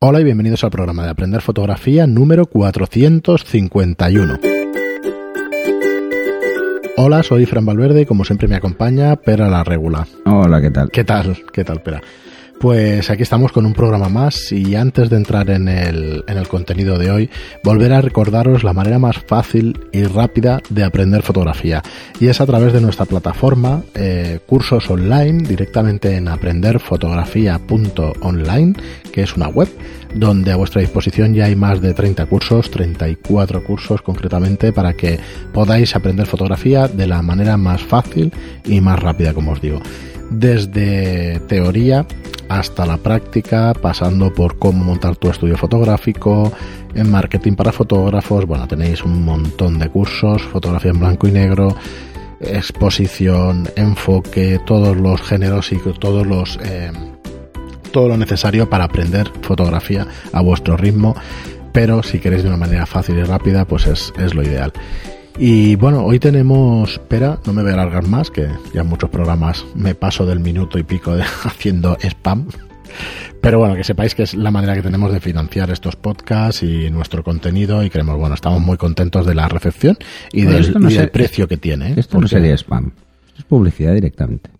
Hola y bienvenidos al programa de Aprender Fotografía número 451. Hola, soy Fran Valverde y como siempre me acompaña Pera la Regula. Hola, ¿qué tal? ¿Qué tal? ¿Qué tal, Pera? Pues aquí estamos con un programa más y antes de entrar en el, en el contenido de hoy, volver a recordaros la manera más fácil y rápida de aprender fotografía. Y es a través de nuestra plataforma, eh, cursos online, directamente en aprenderfotografía.online, que es una web donde a vuestra disposición ya hay más de 30 cursos, 34 cursos concretamente, para que podáis aprender fotografía de la manera más fácil y más rápida, como os digo desde teoría hasta la práctica, pasando por cómo montar tu estudio fotográfico, en marketing para fotógrafos, bueno, tenéis un montón de cursos, fotografía en blanco y negro, exposición, enfoque, todos los géneros y todos los eh, todo lo necesario para aprender fotografía a vuestro ritmo, pero si queréis de una manera fácil y rápida, pues es, es lo ideal. Y bueno, hoy tenemos, espera, no me voy a alargar más, que ya en muchos programas me paso del minuto y pico de, haciendo spam. Pero bueno, que sepáis que es la manera que tenemos de financiar estos podcasts y nuestro contenido y creemos, bueno, estamos muy contentos de la recepción y, del, precio que tiene. ¿eh? Esto no sería spam, es publicidad directamente.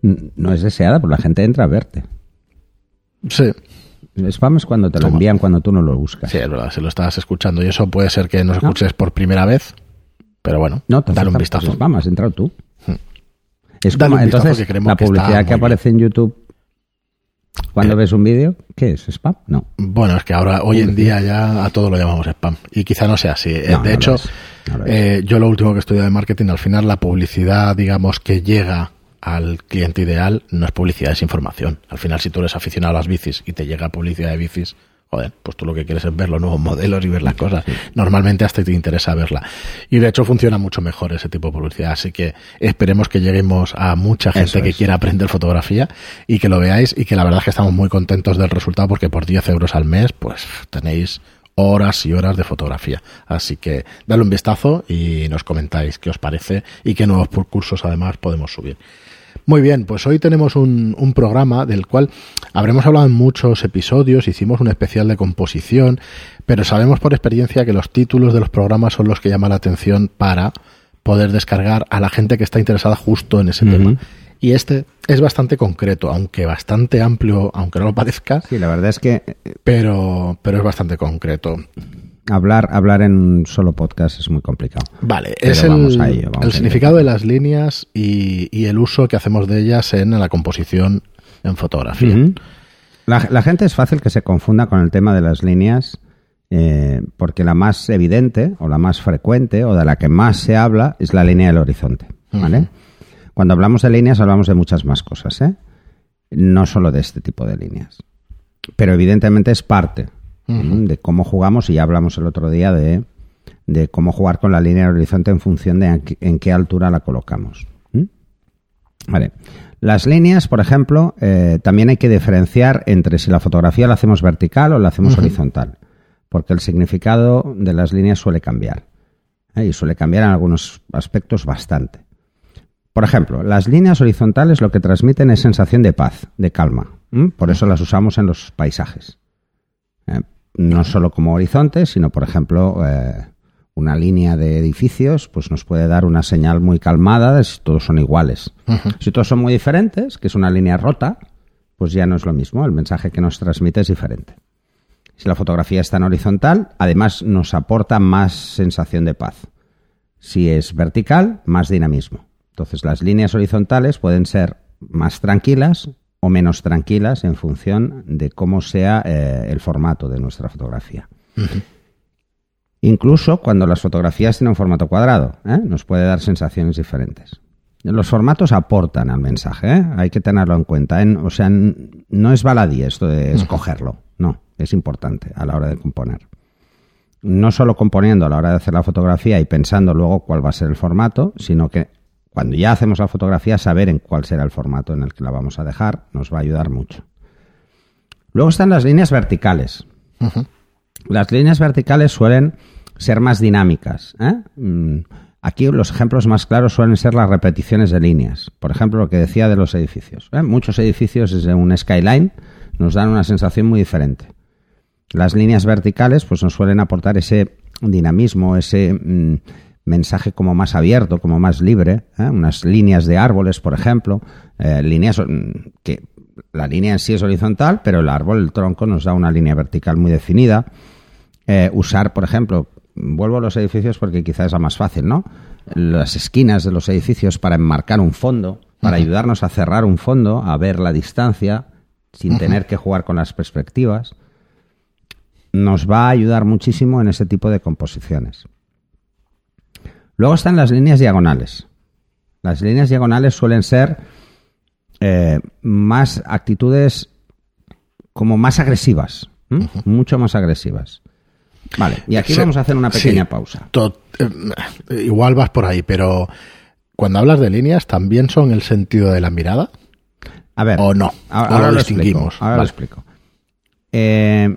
No es deseada, pero la gente entra a verte. Sí. spam es cuando te lo envían cuando tú no lo buscas. Sí, es verdad, si lo estás escuchando y eso puede ser que nos escuches por primera vez pero bueno, no, dale un vistazo. Vamos, has entrado tú. Hmm. Es como, entonces, la publicidad que, aparece en YouTube cuando eh. ves un vídeo, ¿qué es? ¿Spam? No. Bueno, es que ahora, hoy en día ya a todo lo llamamos spam. Y quizá no sea así. Eh, de hecho, eh, yo lo último que he estudiado de marketing, al final la publicidad, digamos, que llega al cliente ideal no es publicidad, es información. Al final, si tú eres aficionado a las bicis y te llega publicidad de bicis, joder, pues tú lo que quieres es ver los nuevos modelos y ver las cosas. Normalmente hasta te interesa verla. Y de hecho funciona mucho mejor ese tipo de publicidad. Así que esperemos que lleguemos a mucha gente que quiera aprender fotografía y que lo veáis y que la verdad es que estamos muy contentos del resultado porque por 10 euros al mes pues tenéis horas y horas de fotografía. Así que dale un vistazo y nos comentáis qué os parece y qué nuevos cursos además podemos subir. Muy bien, pues hoy tenemos un, un, programa del cual habremos hablado en muchos episodios, hicimos un especial de composición, pero sabemos por experiencia que los títulos de los programas son los que llaman la atención para poder descargar a la gente que está interesada justo en ese tema. Y este es bastante concreto, aunque bastante amplio, aunque no lo parezca. Sí, la verdad es que... Pero, pero es bastante concreto hablar, hablar en un solo podcast es muy complicado. Vale, es el, el significado de las líneas y, el uso que hacemos de ellas en la composición en fotografía. la, gente es fácil que se confunda con el tema de las líneas eh, porque la más evidente o la más frecuente o de la que más se habla es la línea del horizonte. ¿vale? Cuando hablamos de líneas hablamos de muchas más cosas, ¿eh? no solo de este tipo de líneas. Pero evidentemente es parte de cómo jugamos, y ya hablamos el otro día de, de cómo jugar con la línea del horizonte en función de en qué altura la colocamos. Vale. Las líneas, por ejemplo, eh, también hay que diferenciar entre si la fotografía la hacemos vertical o la hacemos horizontal, porque el significado de las líneas suele cambiar. ¿eh? Y suele cambiar en algunos aspectos bastante. Por ejemplo, las líneas horizontales lo que transmiten es sensación de paz, de calma. Por eso las usamos en los paisajes. No solo como horizonte, sino, por ejemplo, eh, una línea de edificios, pues nos puede dar una señal muy calmada de si todos son iguales. Si todos son muy diferentes, que es una línea rota, pues ya no es lo mismo, el mensaje que nos transmite es diferente. Si la fotografía está en horizontal, además nos aporta más sensación de paz. Si es vertical, más dinamismo. Entonces las líneas horizontales pueden ser más tranquilas o menos tranquilas en función de cómo sea eh, el formato de nuestra fotografía. Incluso cuando las fotografías tienen un formato cuadrado, ¿eh? nos puede dar sensaciones diferentes. Los formatos aportan al mensaje, ¿eh? hay que tenerlo en cuenta. o sea, no es baladí esto de escogerlo, no, es importante a la hora de componer. No solo componiendo a la hora de hacer la fotografía y pensando luego cuál va a ser el formato, sino que cuando ya hacemos la fotografía, saber en cuál será el formato en el que la vamos a dejar nos va a ayudar mucho. Luego están las líneas verticales. Las líneas verticales suelen ser más dinámicas. ¿eh? Mm, aquí los ejemplos más claros suelen ser las repeticiones de líneas. Por ejemplo, lo que decía de los edificios. ¿eh? Muchos edificios desde un skyline nos dan una sensación muy diferente. Las líneas verticales pues nos suelen aportar ese dinamismo, ese mm, mensaje como más abierto, como más libre, ¿eh? unas líneas de árboles, por ejemplo, eh, líneas mm, que la línea en sí es horizontal, pero el árbol, el tronco, nos da una línea vertical muy definida. Eh, usar, por ejemplo, vuelvo a los edificios porque quizás es la más fácil, ¿no? Las esquinas de los edificios para enmarcar un fondo, para ayudarnos a cerrar un fondo, a ver la distancia, sin tener que jugar con las perspectivas, nos va a ayudar muchísimo en ese tipo de composiciones. Luego están las líneas diagonales. Las líneas diagonales suelen ser eh, más actitudes como más agresivas, mucho más agresivas. Vale, y aquí vamos a hacer una pequeña pausa. Eh, igual vas por ahí, pero cuando hablas de líneas, ¿también son el sentido de la mirada? A ver. ¿O no? Ahora, lo, distinguimos. ahora lo explico. Eh,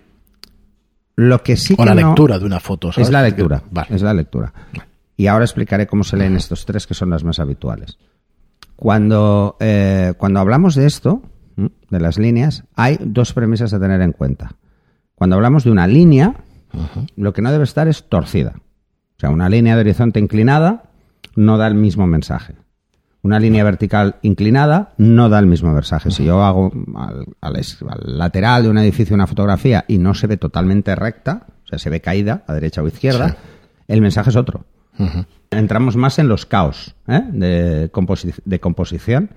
lo que sí o la lectura de una foto. Es la lectura. Es la lectura. Y ahora explicaré cómo se leen estos tres que son las más habituales. Cuando, eh, cuando hablamos de esto, de las líneas, hay dos premisas a tener en cuenta. Cuando hablamos de una línea, lo que no debe estar es torcida. O sea, una línea de horizonte inclinada no da el mismo mensaje. Una línea vertical inclinada no da el mismo mensaje. Si yo hago al, lateral de un edificio una fotografía y no se ve totalmente recta, o sea, se ve caída a derecha o izquierda, el mensaje es otro. Entramos más en los caos ¿eh? de, composición.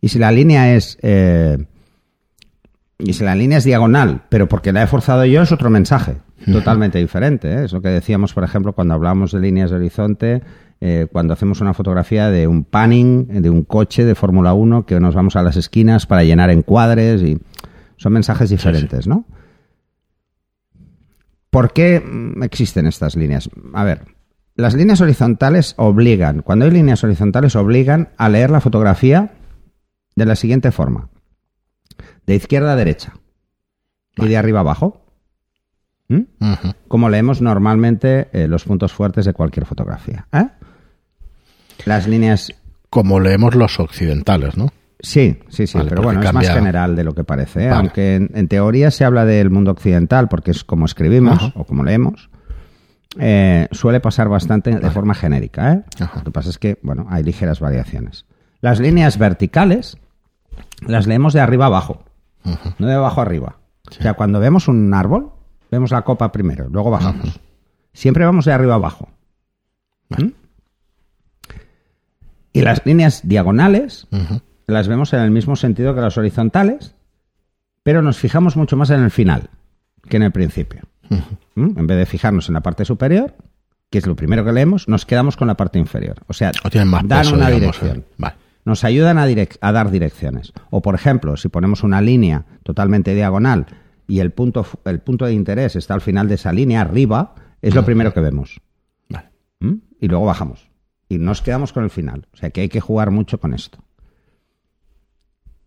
Y si la línea es eh, y si la línea es diagonal, pero porque la he forzado yo, es otro mensaje totalmente diferente. ¿eh? Es lo que decíamos, por ejemplo, cuando hablamos de líneas de horizonte, eh, cuando hacemos una fotografía de un panning, de un coche de Fórmula 1, que nos vamos a las esquinas para llenar encuadres y son mensajes diferentes, ¿no? ¿Por qué existen estas líneas? A ver, las líneas horizontales obligan, cuando hay líneas horizontales, obligan a leer la fotografía de la siguiente forma de izquierda a derecha y de arriba a abajo. ¿Mm? Como leemos normalmente eh, los puntos fuertes de cualquier fotografía. ¿eh? Las líneas. Como leemos los occidentales, ¿no? Sí, sí, sí, pero bueno, es más general de lo que parece. ¿eh? Aunque en, teoría se habla del mundo occidental porque es como escribimos o como leemos. Suele pasar bastante de forma genérica. Lo que pasa es que, bueno, hay ligeras variaciones. Las líneas verticales las leemos de arriba abajo no de abajo arriba. O sea, cuando vemos un árbol, vemos la copa primero, luego bajamos. Siempre vamos de arriba abajo. ¿Mm? Y las líneas diagonales las vemos en el mismo sentido que las horizontales, pero nos fijamos mucho más en el final que en el principio. ¿Mm? En vez de fijarnos en la parte superior, que es lo primero que leemos, nos quedamos con la parte inferior. O sea, dan una dirección. ¿eh? Vale nos ayudan a, a, dar direcciones. O, por ejemplo, si ponemos una línea totalmente diagonal y el punto, el punto de interés está al final de esa línea, arriba, es lo primero que vemos. ¿Mm? Y luego bajamos. Y nos quedamos con el final. O sea que hay que jugar mucho con esto.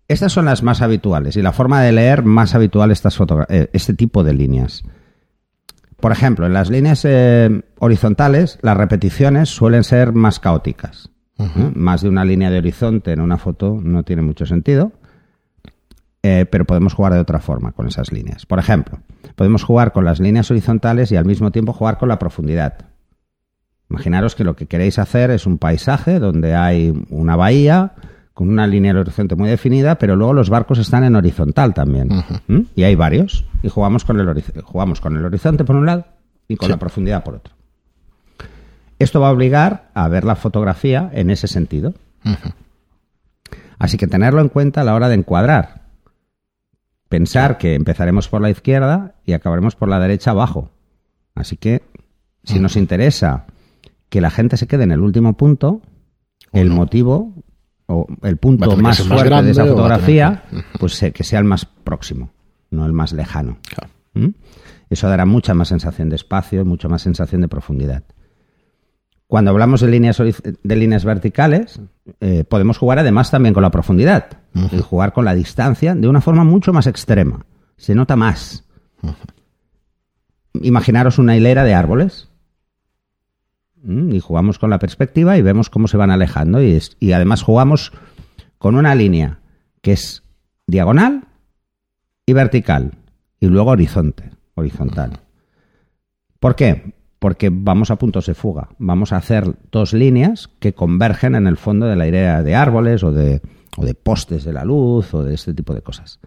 Estas son las más habituales y la forma de leer más habitual estas eh, este tipo de líneas. Por ejemplo, en las líneas eh, horizontales, las repeticiones suelen ser más caóticas. Más de una línea de horizonte en una foto no tiene mucho sentido, eh, pero podemos jugar de otra forma con esas líneas. Por ejemplo, podemos jugar con las líneas horizontales y al mismo tiempo jugar con la profundidad. Imaginaros que lo que queréis hacer es un paisaje donde hay una bahía con una línea de horizonte muy definida, pero luego los barcos están en horizontal también. Y hay varios. Y jugamos con el, jugamos con el horizonte por un lado y con la profundidad por otro. Esto va a obligar a ver la fotografía en ese sentido. Así que tenerlo en cuenta a la hora de encuadrar. Pensar que empezaremos por la izquierda y acabaremos por la derecha abajo. Así que, si nos interesa que la gente se quede en el último punto, el motivo o el punto más fuerte de esa fotografía, pues que sea el más próximo, no el más lejano. ¿Mm? Eso dará mucha más sensación de espacio, mucha más sensación de profundidad. Cuando hablamos de líneas, de líneas verticales, eh, podemos jugar además también con la profundidad y jugar con la distancia de una forma mucho más extrema. Se nota más. Imaginaros una hilera de árboles y jugamos con la perspectiva y vemos cómo se van alejando y, y además jugamos con una línea que es diagonal y vertical y luego horizonte. horizontal. ¿Por qué? Porque vamos a puntos de fuga. Vamos a hacer dos líneas que convergen en el fondo de la idea de árboles o de, o de postes de la luz o de este tipo de cosas.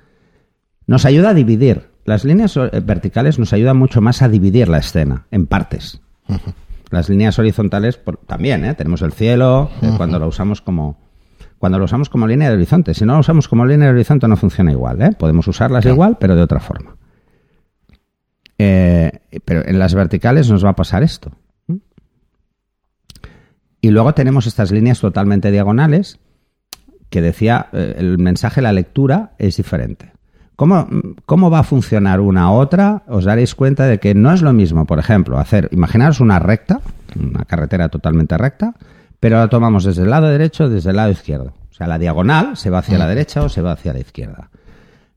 Nos ayuda a dividir. Las líneas eh, verticales nos ayudan mucho más a dividir la escena en partes. Las líneas horizontales también, ¿eh? tenemos el cielo, eh, cuando lo usamos como cuando lo usamos como línea de horizonte. Si no lo usamos como línea de horizonte no funciona igual. ¿eh? Podemos usarlas igual, pero de otra forma. pero en las verticales nos va a pasar esto. Y luego tenemos estas líneas totalmente diagonales que decía el mensaje, la lectura es diferente. ¿Cómo, ¿Cómo, va a funcionar una a otra? Os daréis cuenta de que no es lo mismo, por ejemplo, hacer, imaginaros una recta, una carretera totalmente recta, pero la tomamos desde el lado derecho desde el lado izquierdo. O sea, la diagonal se va hacia la derecha o se va hacia la izquierda.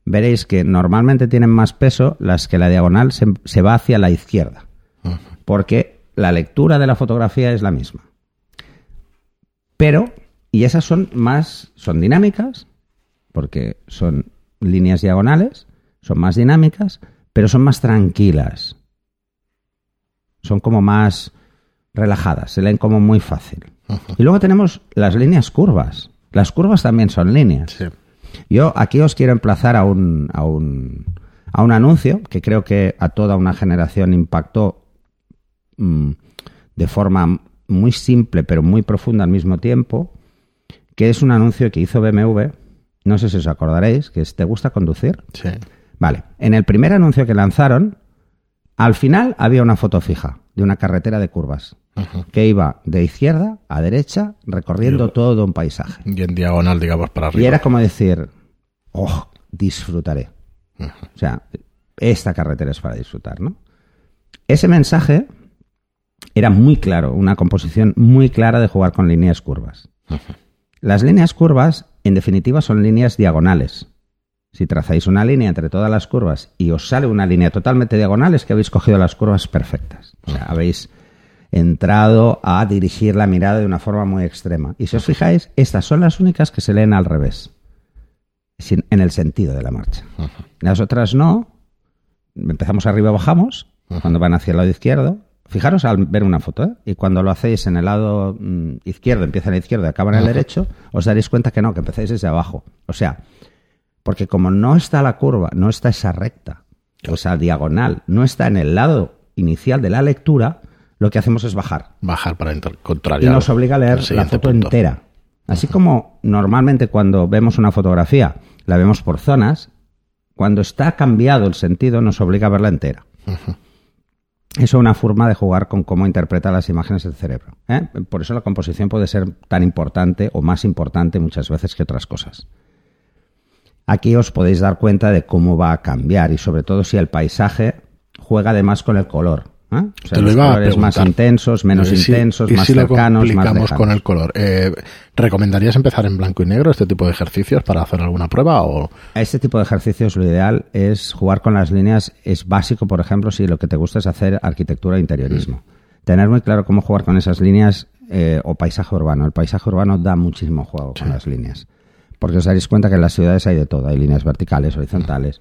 Veréis que normalmente tienen más peso las que la diagonal se, va hacia la izquierda, porque la lectura de la fotografía es la misma. Pero, y esas son más, son dinámicas, porque son líneas diagonales, son más dinámicas, pero son más tranquilas. Son como más relajadas, se leen como muy fácil. Y luego tenemos las líneas curvas. Las curvas también son líneas. Yo aquí os quiero emplazar a un, a un, a un anuncio que creo que a toda una generación impactó mm, de forma muy simple pero muy profunda al mismo tiempo, que es un anuncio que hizo BMW no sé si os acordaréis, que es ¿Te gusta conducir? Sí. Vale. En el primer anuncio que lanzaron, al final había una foto fija de una carretera de curvas que iba de izquierda a derecha recorriendo todo un paisaje. Y en diagonal, digamos, para arriba. Y era como decir, oh, disfrutaré. O sea, esta carretera es para disfrutar, ¿no? Ese mensaje era muy claro, una composición muy clara de jugar con líneas curvas. Las líneas curvas en definitiva, son líneas diagonales. Si trazáis una línea entre todas las curvas y os sale una línea totalmente diagonal, es que habéis cogido las curvas perfectas. O sea, habéis entrado a dirigir la mirada de una forma muy extrema. Y si os fijáis, estas son las únicas que se leen al revés, en el sentido de la marcha. Las otras no. Empezamos arriba, bajamos, cuando van hacia el lado izquierdo, Fijaros al ver una foto, ¿eh? y cuando lo hacéis en el lado mm, izquierdo, empieza en el izquierdo y acaba en el derecho, os daréis cuenta que no, que empezáis desde abajo. O sea, porque como no está la curva, no está esa recta, o sea, diagonal, no está en el lado inicial de la lectura, lo que hacemos es bajar. Bajar para contrariar. Y nos obliga a leer la foto entera. Así como normalmente cuando vemos una fotografía la vemos por zonas, cuando está cambiado el sentido nos obliga a verla entera. Eso es una forma de jugar con cómo interpreta las imágenes el cerebro. ¿eh? Por eso la composición puede ser tan importante o más importante muchas veces que otras cosas. Aquí os podéis dar cuenta de cómo va a cambiar y sobre todo si el paisaje juega además con el color. ¿Eh? O sea, los colores más intensos, menos intensos, más si cercanos, lo más con el color. Eh, ¿Recomendarías empezar en blanco y negro este tipo de ejercicios para hacer alguna prueba? O... A este tipo de ejercicios lo ideal es jugar con las líneas. Es básico, por ejemplo, si lo que te gusta es hacer arquitectura e interiorismo. Mm. Tener muy claro cómo jugar con esas líneas eh, o paisaje urbano. El paisaje urbano da muchísimo juego con las líneas. Porque os daréis cuenta que en las ciudades hay de todo. Hay líneas verticales, horizontales,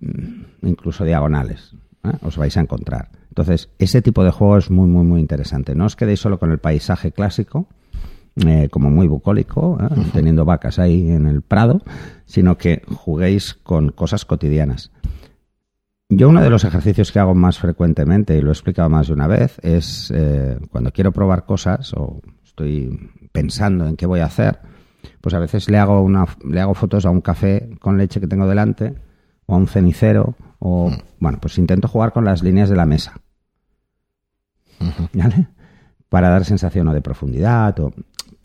mm, incluso diagonales. ¿eh? Os vais a encontrar. Entonces, ese tipo de juego es muy, muy, muy interesante. No os quedéis solo con el paisaje clásico, eh, como muy bucólico, ¿eh? teniendo vacas ahí en el prado, sino que juguéis con cosas cotidianas. Yo uno de los ejercicios que hago más frecuentemente, y lo he explicado más de una vez, es eh, cuando quiero probar cosas o estoy pensando en qué voy a hacer, pues a veces le hago, una, le hago fotos a un café con leche que tengo delante, o a un cenicero, o, bueno, pues intento jugar con las líneas de la mesa. Para dar sensación o de profundidad o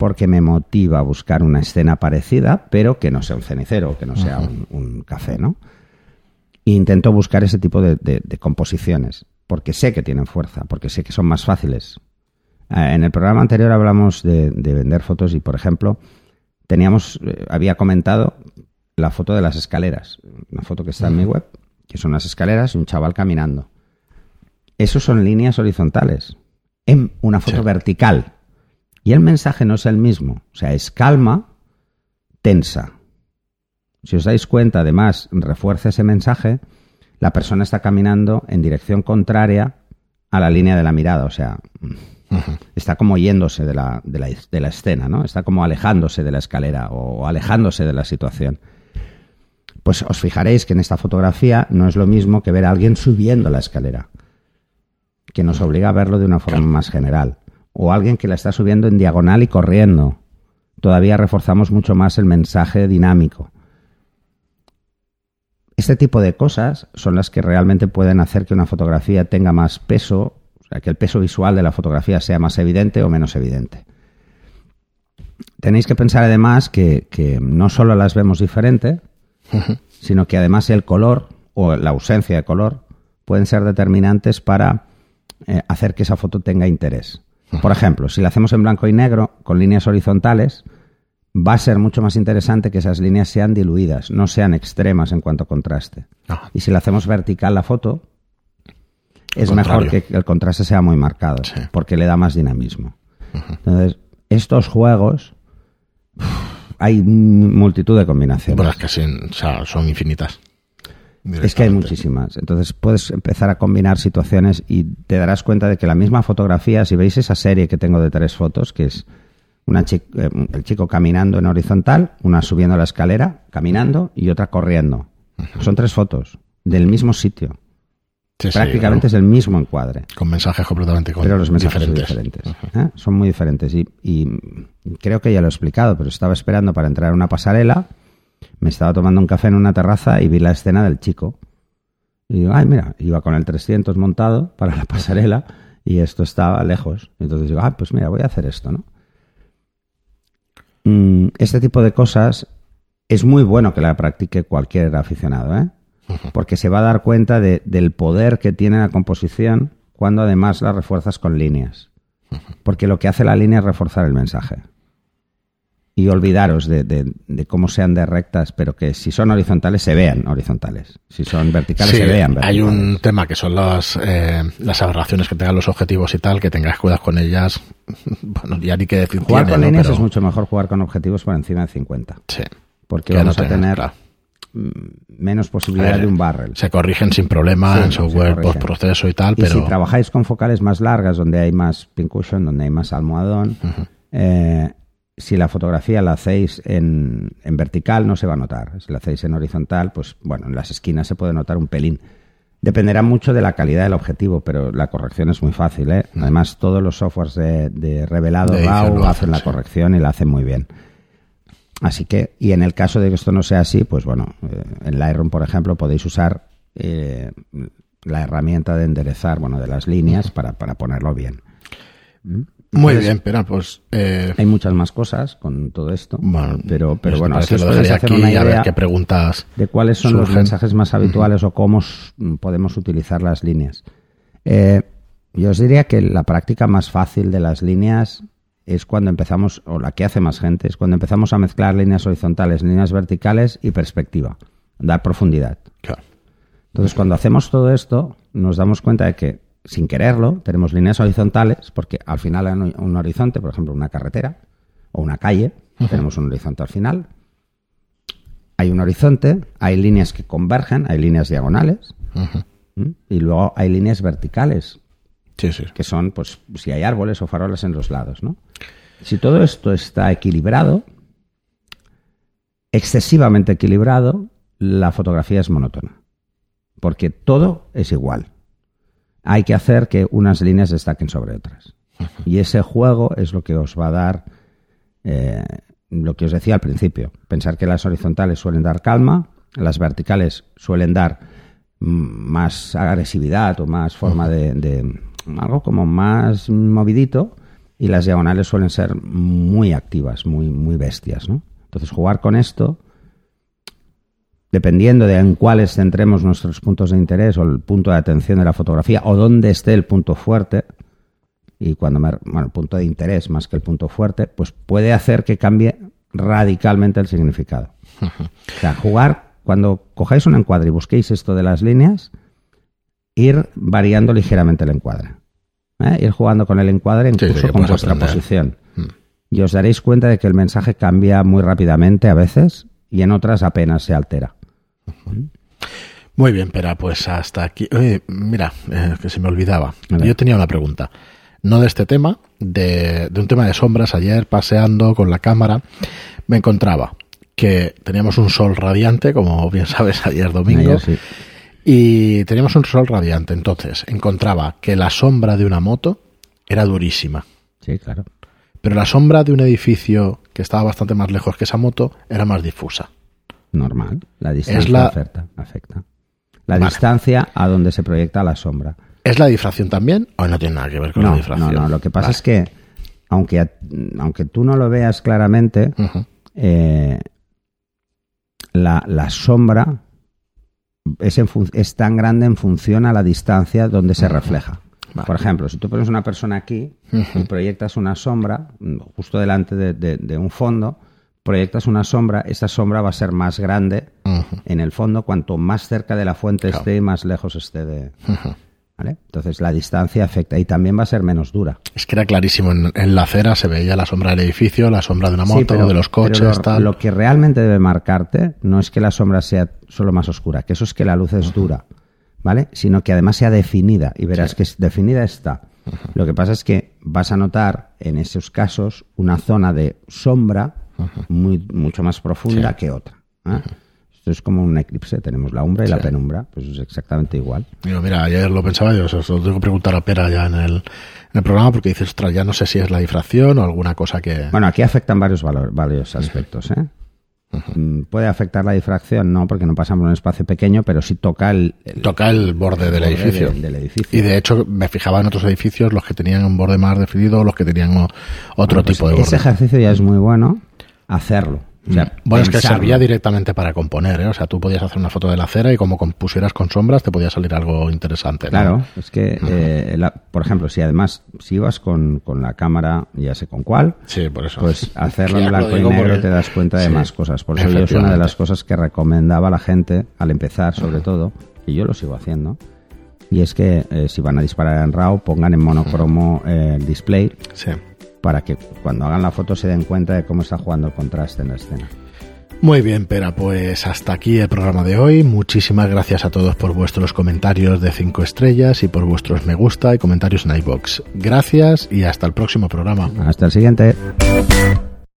porque me motiva a buscar una escena parecida, pero que no sea un cenicero, que no sea un, café, ¿no? E intento buscar ese tipo de, composiciones, porque sé que tienen fuerza, porque sé que son más fáciles. Eh, en el programa anterior hablamos de, vender fotos y, por ejemplo, teníamos, eh, había comentado la foto de las escaleras, una foto que está en mi web, que son las escaleras y un chaval caminando. Esos son líneas horizontales. En una foto vertical. Y el mensaje no es el mismo. O sea, es calma, tensa. Si os dais cuenta, además, refuerza ese mensaje, la persona está caminando en dirección contraria a la línea de la mirada, o sea, está como yéndose de la, de, la, de la escena, ¿no? Está como alejándose de la escalera o alejándose de la situación. Pues os fijaréis que en esta fotografía no es lo mismo que ver a alguien subiendo la escalera, que nos obliga a verlo de una forma más general, o alguien que la está subiendo en diagonal y corriendo. Todavía reforzamos mucho más el mensaje dinámico. Este tipo de cosas son las que realmente pueden hacer que una fotografía tenga más peso, o sea, que el peso visual de la fotografía sea más evidente o menos evidente. Tenéis que pensar además que, que no solo las vemos diferente, sino que además el color o la ausencia de color pueden ser determinantes para eh, hacer que esa foto tenga interés. Por ejemplo, si la hacemos en blanco y negro con líneas horizontales, va a ser mucho más interesante que esas líneas sean diluidas, no sean extremas en cuanto a contraste. Ah. Y si la hacemos vertical la foto, es mejor que el contraste sea muy marcado, porque le da más dinamismo. Entonces, estos juegos hay multitud de combinaciones. Bueno, es que son infinitas. Es que hay muchísimas. Entonces puedes empezar a combinar situaciones y te darás cuenta de que la misma fotografía, si veis esa serie que tengo de tres fotos, que es una eh, el chico caminando en horizontal, una subiendo la escalera, caminando y otra corriendo. Son tres fotos del mismo sitio. Prácticamente es el mismo encuadre. Con mensajes completamente Pero los mensajes diferentes. son diferentes. ¿eh? Son muy diferentes. Y, creo que ya lo he explicado, pero estaba esperando para entrar a una pasarela. Me estaba tomando un café en una terraza y vi la escena del chico. Y digo, ay, mira, iba con el 300 montado para la pasarela y esto estaba lejos. Entonces digo, ah, pues mira, voy a hacer esto, ¿no? Mm, este tipo de cosas es muy bueno que la practique cualquier aficionado, ¿eh? porque se va a dar cuenta del poder que tiene la composición cuando además la refuerzas con líneas. Porque lo que hace la línea es reforzar el mensaje. Y olvidaros de, cómo sean de rectas, pero que si son horizontales se vean horizontales. Si son verticales se vean verticales. Hay un tema que son las, eh, las aberraciones que tengan los objetivos y tal, que tengas cuidado con ellas. Bueno, ya ni que decir. Jugar con líneas es mucho mejor jugar con objetivos por encima de 50. Sí. Porque vamos a tener Mm, menos posibilidad de un barrel. Se corrigen sin problema en software post proceso y tal, y si trabajáis con focales más largas, donde hay más pincushion, donde hay más almohadón, eh, si la fotografía la hacéis en, en, vertical no se va a notar. Si la hacéis en horizontal, pues bueno, en las esquinas se puede notar un pelín. Dependerá mucho de la calidad del objetivo, pero la corrección es muy fácil. ¿eh? Además, todos los softwares de, revelado RAW hacen la corrección y la hacen muy bien. Así que, y en el caso de que esto no sea así, pues bueno, eh, en Lightroom, por ejemplo, podéis usar eh, la herramienta de enderezar, bueno, de las líneas para, para ponerlo bien. Muy bien, pero pues... Eh, hay muchas más cosas con todo esto, pero, pero bueno, así os podéis hacer una idea ver qué preguntas de cuáles son los mensajes más habituales o cómo podemos utilizar las líneas. yo os diría que la práctica más fácil de las líneas es cuando empezamos, o la que hace más gente, es cuando empezamos a mezclar líneas horizontales, líneas verticales y perspectiva, dar profundidad. Entonces, cuando hacemos todo esto, nos damos cuenta de que, sin quererlo, tenemos líneas horizontales, porque al final hay un horizonte, por ejemplo, una carretera o una calle, tenemos un horizonte al final. Hay un horizonte, hay líneas que convergen, hay líneas diagonales, y luego hay líneas verticales, que son, pues, si hay árboles o farolas en los lados, ¿no? Si todo esto está equilibrado, excesivamente equilibrado, la fotografía es monótona, porque todo es igual. Hay que hacer que unas líneas destaquen sobre otras. Y ese juego es lo que os va a dar eh, lo que os decía al principio. Pensar que las horizontales suelen dar calma, las verticales suelen dar más agresividad o más forma de, algo como más movidito y las diagonales suelen ser muy activas, muy, muy bestias, ¿no? Entonces jugar con esto, dependiendo de en cuáles centremos nuestros puntos de interés o el punto de atención de la fotografía o dónde esté el punto fuerte, y cuando me, bueno, el punto de interés más que el punto fuerte, pues puede hacer que cambie radicalmente el significado. o sea, jugar, cuando cojáis un encuadre y busquéis esto de las líneas, ir variando ligeramente el encuadre. ¿eh? Ir jugando con el encuadre incluso con vuestra posición. Mm. Y os daréis cuenta de que el mensaje cambia muy rápidamente a veces y en otras apenas se altera. Muy bien, pero pues hasta aquí. mira, eh, que se me olvidaba. Yo tenía una pregunta. No de este tema, de, un tema de sombras. Ayer, paseando con la cámara, me encontraba que teníamos un sol radiante, como bien sabes, ayer domingo. Y teníamos un sol radiante. Entonces, encontraba que la sombra de una moto era durísima. Sí, claro. Pero la sombra de un edificio que estaba bastante más lejos que esa moto era más difusa. Normal. La distancia afecta. La distancia a donde se proyecta la sombra. ¿Es la difracción también o no tiene nada que ver con la difracción? No, no, lo que pasa es que, aunque, aunque tú no lo veas claramente, eh, la, la, sombra es, es, tan grande en función a la distancia donde se refleja. Por ejemplo, si tú pones una persona aquí y proyectas una sombra justo delante de, un fondo, proyectas una sombra, esa sombra va a ser más grande en el fondo cuanto más cerca de la fuente esté y más lejos esté de... Entonces la distancia afecta y también va a ser menos dura. Es que era clarísimo, en, la acera se veía la sombra del edificio, la sombra de una moto, de los coches. Lo, lo, que realmente debe marcarte no es que la sombra sea solo más oscura, que eso es que la luz es dura. ¿vale? Sino que además sea definida y verás que definida está. Lo que pasa es que vas a notar en esos casos una zona de sombra muy, mucho más profunda que otra. ¿eh? Esto es como un eclipse, tenemos la umbra y la penumbra, pues es exactamente igual. mira, ayer lo pensaba yo, os lo tengo que preguntar a Pera ya en el, en el programa porque dices, ostras, ya no sé si es la difracción o alguna cosa que... Bueno, aquí afectan varios, varios aspectos, ¿eh? Mm, ¿Puede afectar la difracción? No, porque no pasamos un espacio pequeño, pero sí toca el, toca el borde, del, edificio. Y de hecho me fijaba en otros edificios los que tenían un borde más definido o los que tenían otro pues tipo de borde. Ese ejercicio ya es muy bueno hacerlo Mm. bueno, es que servía directamente para componer, ¿eh? O sea, tú podías hacer una foto de la acera y como pusieras con sombras te podía salir algo interesante. Claro, es que, eh, por ejemplo, si además, si ibas con, la cámara, ya sé con cuál, sí, por eso. pues hacerlo en blanco y negro te das cuenta de más cosas. Por eso yo es una de las cosas que recomendaba a la gente, al empezar sobre todo, y yo lo sigo haciendo, y es que eh, si van a disparar en RAW, pongan en monocromo el display. Sí para que cuando hagan la foto se den cuenta de cómo está jugando el contraste en la escena. Muy bien, Pera, pues hasta aquí el programa de hoy. Muchísimas gracias a todos por vuestros comentarios de 5 estrellas y por vuestros me gusta y comentarios en iBox. Gracias y hasta el próximo programa. Hasta el siguiente.